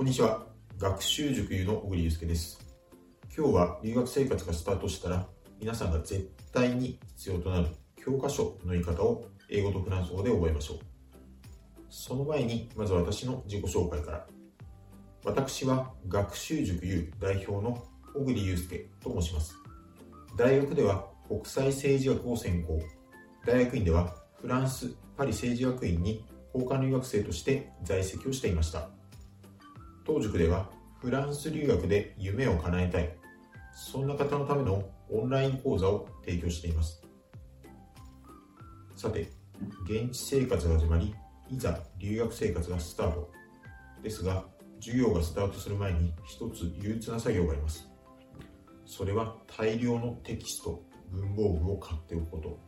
こんにちは。学習塾優の小栗祐介です。今日は留学生活がスタートしたら、皆さんが絶対に必要となる教科書の言い方を英語とフランス語で覚えましょう。その前に、まず私の自己紹介から。私は学習塾 U 代表の小栗祐介と申します。大学では国際政治学を専攻。大学院ではフランス・パリ政治学院に交換留学生として在籍をしていました。当塾ではフランス留学で夢を叶えたい、そんな方のためのオンライン講座を提供しています。さて、現地生活が始まり、いざ留学生活がスタート。ですが、授業がスタートする前に一つ憂鬱な作業があります。それは大量のテキスト、文房具を買っておくこと。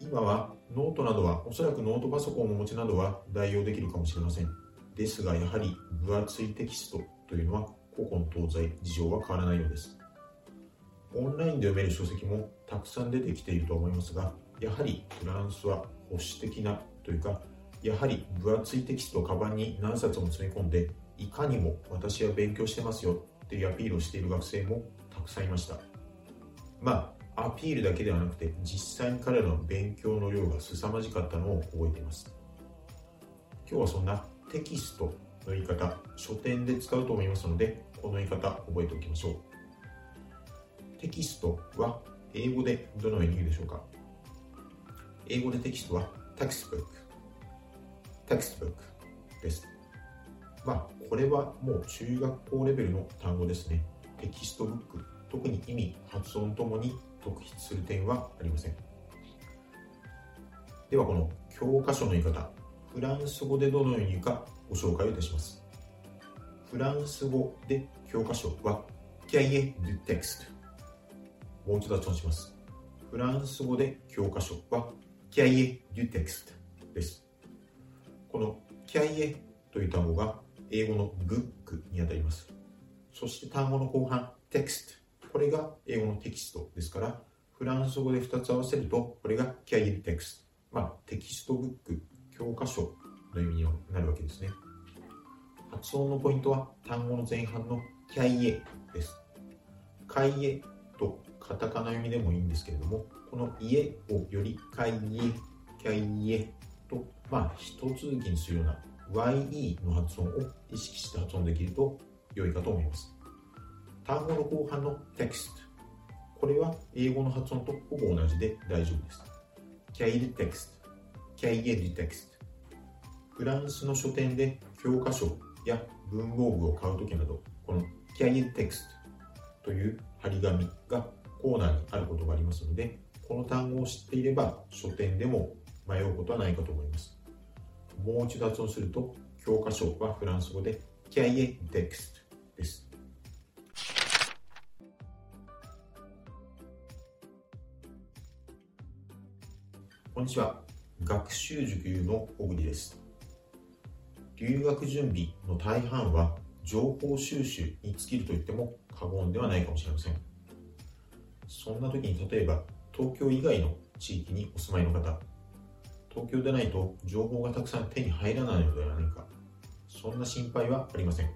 今はノートなどは、おそらくノートパソコンをお持ちなどは代用できるかもしれません。ですが、やはり分厚いテキストというのは古今東西事情は変わらないようです。オンラインで読める書籍もたくさん出てきていると思いますが、やはりフランスは保守的なというか、やはり分厚いテキストをカバンに何冊も詰め込んで、いかにも私は勉強してますよっていうアピールをしている学生もたくさんいました。まあ、アピールだけではなくて、実際に彼らの勉強の量が凄まじかったのを覚えています。今日はそんなテキストの言い方、書店で使うと思いますので、この言い方覚えておきましょう。テキストは英語でどのように言うでしょうか？英語でテキストは textbook textbook です。まあ、これはもう中学校レベルの単語ですね。 textbook、特に意味、発音ともに特筆する点はありません。では、この教科書の言い方、フランス語でどのようにかご紹介をいたします。フランス語で教科書は Cahier de texte もう一度発音します。フランス語で教科書は Cahier de texte です。この Cahier という単語が英語の book にあたります。そして単語の後半 text これが英語のテキストですから、フランス語で2つ合わせると、これが Cahier du texte。まあ、 textbook 教科書の意味になるわけですね。発音のポイントは単語の前半の cahier です。カイエとカタカナ読みでもいいんですけれども、この家をよりカイエ、キャイエと、まあ、一続きにするような YE の発音を意識して発音できると良いかと思います。単語の後半の text。これは英語の発音とほぼ同じで大丈夫です。キャイルテクスト。キャイエディテクスト。フランスの書店で教科書や文房具を買うときなど、このキャイエディテクストという張り紙がコーナーにあることがありますので、この単語を知っていれば書店でも迷うことはないかと思います。もう一度発音すると、教科書はフランス語でキャイエディテクストです。こんにちは。学習塾の小栗です。留学準備の大半は情報収集に尽きると言っても過言ではないかもしれません。そんな時に例えば東京以外の地域にお住まいの方、東京でないと情報がたくさん手に入らないのではないか、そんな心配はありません。今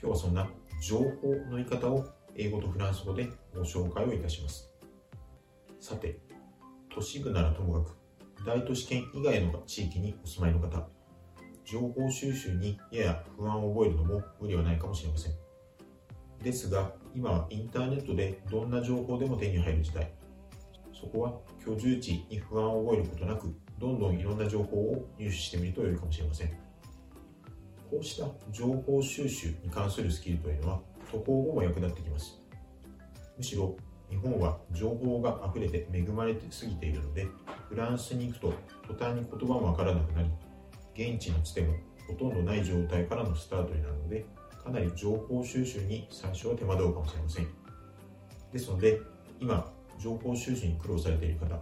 日はそんな情報の言い方を英語とフランス語でご紹介をいたします。さて、都市部ならともかく大都市圏以外の地域にお住まいの方、情報収集にやや不安を覚えるのも無理はないかもしれません。ですが、今はインターネットでどんな情報でも手に入る時代。そこは居住地に不安を覚えることなく、どんどんいろんな情報を入手してみると良いかもしれません。こうした情報収集に関するスキルというのは渡航後も役立ってきます。むしろ日本は情報が溢れて恵まれてすぎているので、フランスに行くと途端に言葉もわからなくなり、現地のつてもほとんどない状態からのスタートになるので、かなり情報収集に最初は手間取るかもしれません。ですので、今、情報収集に苦労されている方、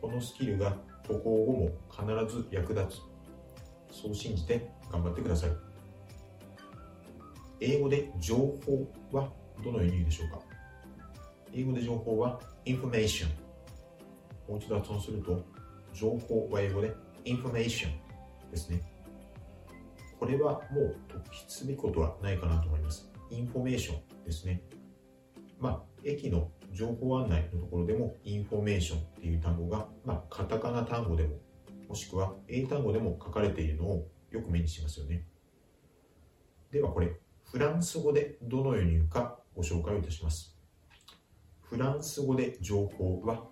このスキルが渡航後も必ず役立つ。そう信じて頑張ってください。英語で情報はどのように言うでしょうか？英語で情報は information もう一度発音すると、情報は英語で information ですね。これはもう特筆すべきことはないかなと思います。インフォメーションですね。まあ、駅の情報案内のところでも、インフォメーションっていう単語が、まあ、カタカナ単語でも、もしくは英単語でも書かれているのをよく目にしますよね。ではこれ、フランス語でどのように言うかご紹介をいたします。フランス語で情報は、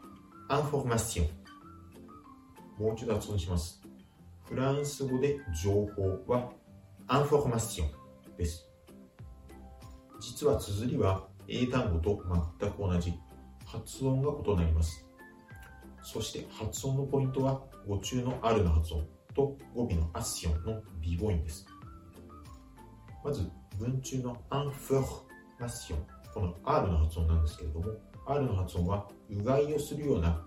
アンフォーマション。もう一度発音します。フランス語で情報は、アンフォーマションです。実は綴りは英単語と全く同じ。発音が異なります。そして発音のポイントは語中のあるの発音と語尾の ation の鼻母音です。まず文中のアンフォーマッション。この R の発音なんですけれども、R の発音はうがいをするような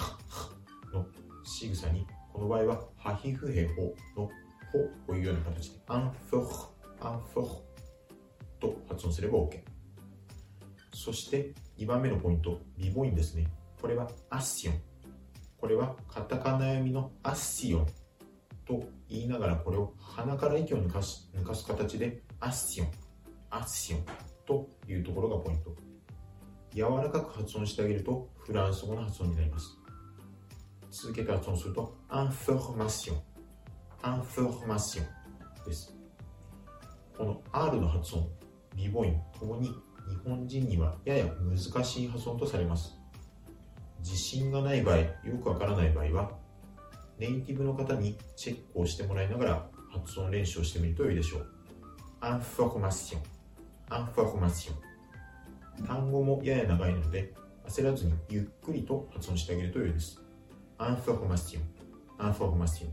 の仕草に、この場合はハヒフヘホのホというような形でアンフォー、アンフォーと発音すれば OK。そして2番目のポイント、鼻母音ですね。これはアッシオン。これはカタカナ読みのアッシオンと言いながらこれを鼻から息を抜かす抜かす形でアッシオン、アッシオンというところがポイント。柔らかく発音してあげるとフランス語の発音になります。続けて発音すると information、information です。この R の発音、鼻母音ともに日本人にはやや難しい発音とされます。自信がない場合、よくわからない場合は、ネイティブの方にチェックをしてもらいながら発音練習をしてみると良いでしょう。アンフォーマション、アンフォーマション。単語もやや長いので、焦らずにゆっくりと発音してあげると良いです。アンフォーマション、アンフォーマション。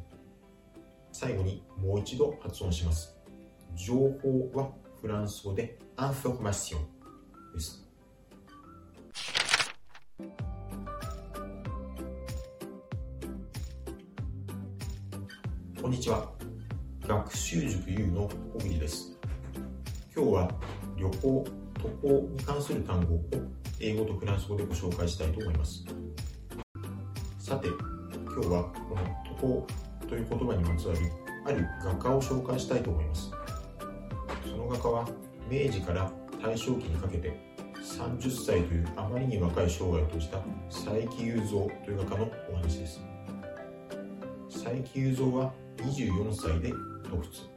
最後にもう一度発音します。情報はフランス語でアンフォーマション。です。こんにちは。学習塾 U の小栗です。今日は旅行、渡航に関する単語を英語とフランス語でご紹介したいと思います。さて、今日はこの渡航という言葉にまつわるある画家を紹介したいと思います。その画家は明治から大正期にかけて30歳というあまりに若い生涯を閉じた佐伯雄三という画家のお話です佐伯雄三は24歳で突出そ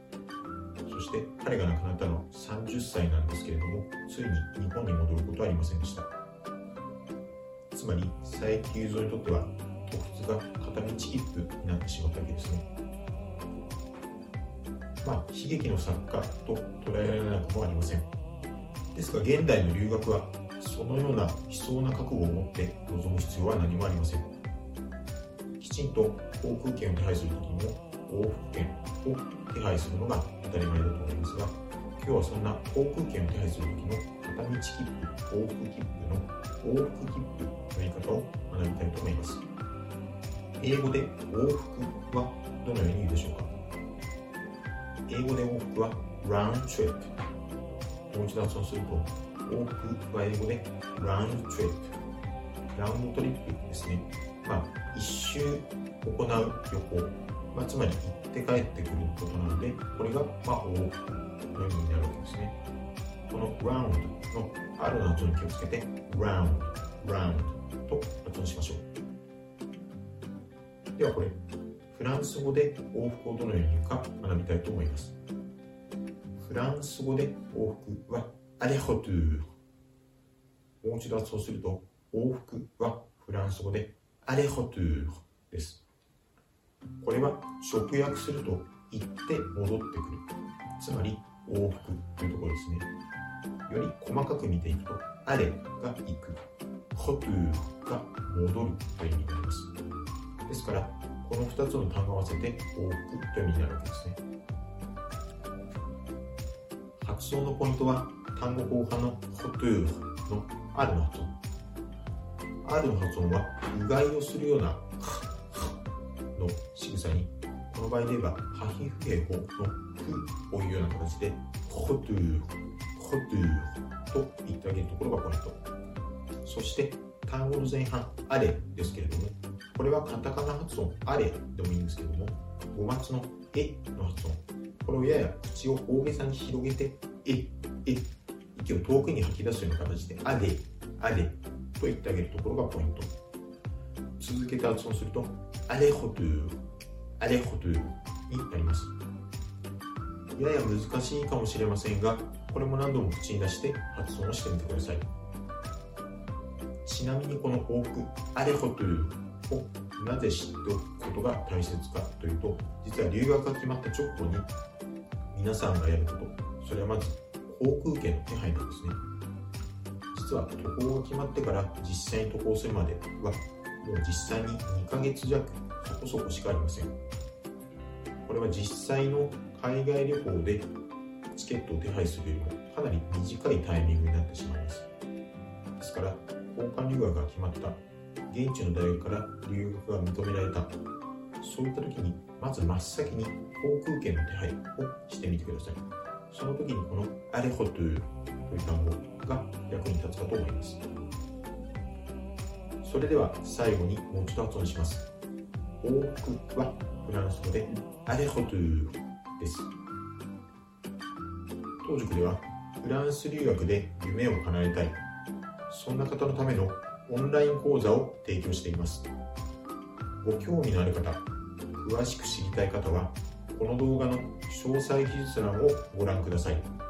して彼が亡くなったのは30歳なんですけれどもついに日本に戻ることはありませんでした。つまり佐伯雄三にとっては突出が片道切符になってしまったわけですね。まあ悲劇の作家と捉えられなくもありません。ですが現代の留学はそのような悲壮な覚悟を持って臨む必要は何もありません。きちんと航空券を手配するときにも往復券を手配するのが当たり前だと思いますが今日はそんな航空券を手配するときの片道切符往復切符の往復切符の言い方を学びたいと思います英語で往復はどのように言うでしょうか？英語で往復は round trip もう一度発音すると、往復は英語でラウンドトリップ。ラウンドトリップですね。まあ、一周行う旅行。まあ、つまり行って帰ってくることなので、これが、まあ、往復の意味になるわけですね。この round の R の音に気をつけて、round, round と発音しましょう。ではこれ、フランス語で往復をどのように言うか学びたいと思います。フランス語で往復はアレホトゥーもう一度発音すると往復はフランス語でアレホトゥーですこれは直訳すると行って戻ってくる。つまり往復というところですね。より細かく見ていくとアレが行く。ホトゥが戻るという意味になります。ですからこの2つの単語を合わせて往復という意味になるわけですね。発音のポイントは単語後半のホトゥーの R の発音。R の発音はうがいをするようなの仕草にこの場合で言えばハヒフヘホのフをいうような形でホトゥーホトゥーと言ってあげるところがポイントそして単語の前半あれですけれどもこれはカタカナ発音あれでもいいんですけども語末のえの発音これをやや口を大げさに広げて、え、え、息を遠くに吐き出すような形で、あで、あでと言ってあげるところがポイント。続けて発音すると、アレホトゥー、アレホトゥになります。やや難しいかもしれませんが、これも何度も口に出して発音をしてみてください。ちなみにこの往復、アレホトゥをなぜ知っておくことが大切かというと、実は留学が決まった直後に皆さんがやること、それはまず航空券の手配なんですね。実は渡航が決まってから実際に渡航するまでは、もう実際に2ヶ月弱そこそこしかありません。これは実際の海外旅行でチケットを手配するよりもかなり短いタイミングになってしまいます。ですから、交換留学が決まった現地の大学から留学が認められたそういった時にまず真っ先に航空券の手配をしてみてくださいその時にこのアレホトゥという単語が役に立つかと思いますそれでは最後にもう一度発音します往復はフランス語でアレホトゥです当塾ではフランス留学で夢を叶えたいそんな方のためのオンライン講座を提供しています。ご興味のある方、詳しく知りたい方は、この動画の詳細記述欄をご覧ください。